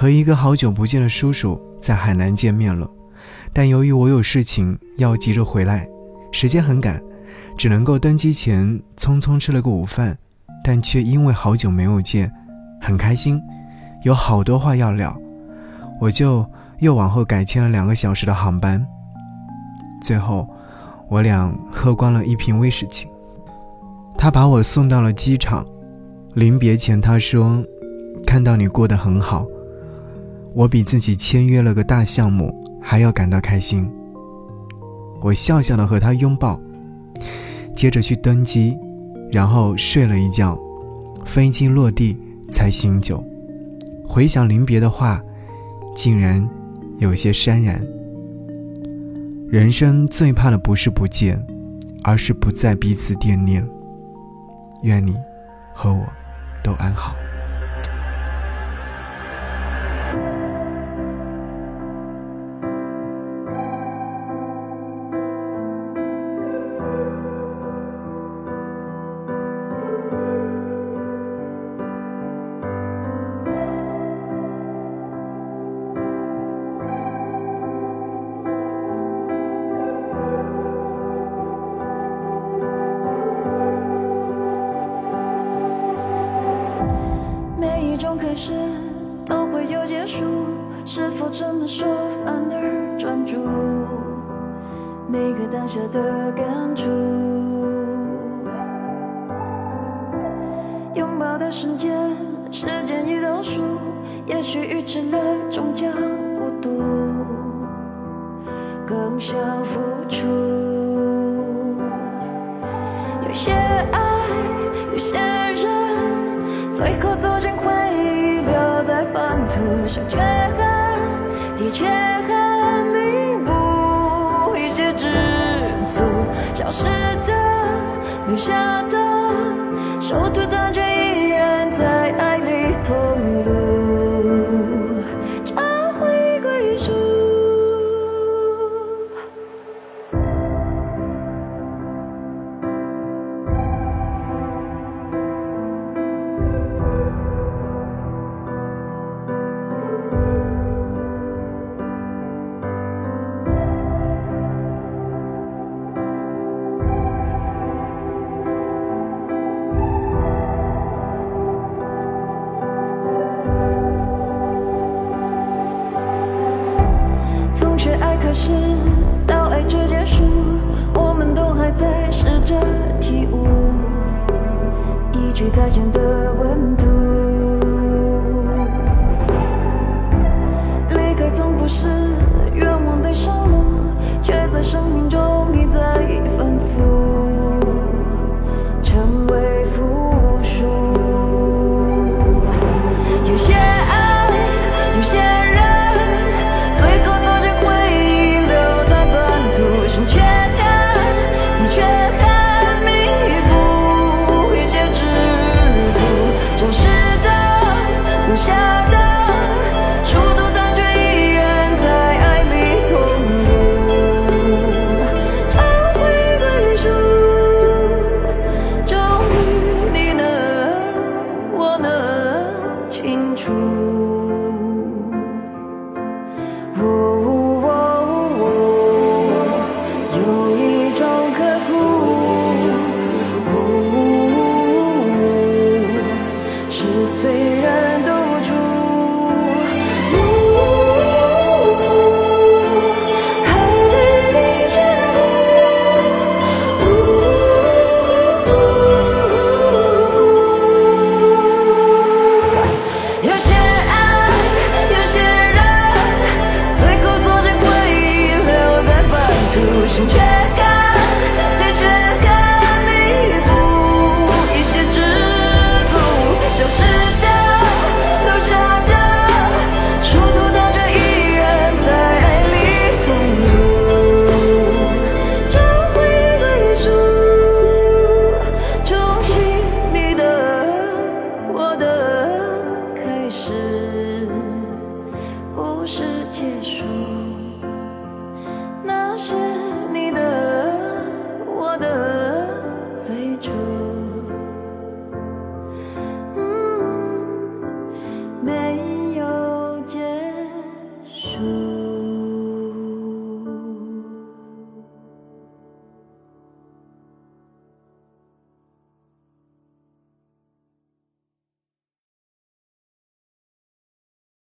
和一个好久不见的叔叔在海南见面了，但由于我有事情要急着回来，时间很赶，只能够登机前匆匆吃了个午饭，但却因为好久没有见，很开心，有好多话要聊，我就又往后改签了两个小时的航班。最后，我俩喝光了一瓶威士忌，他把我送到了机场，临别前他说：“看到你过得很好。”我比自己签约了个大项目还要感到开心。我笑笑的和他拥抱，接着去登机，然后睡了一觉，飞机落地才醒酒。回想临别的话，竟然有些潸然。人生最怕的不是不见，而是不再彼此惦念。愿你和我都安好。事都会有结束，是否这么说反而专注？每个当下的感触，拥抱的瞬间，时间已倒数，也许预知了终将孤独，更想付出。有些爱，有些想却很的确很弥补一些知足，消失的微笑可是，到爱之结束，我们都还在试着体悟一句再见的温随。故事结束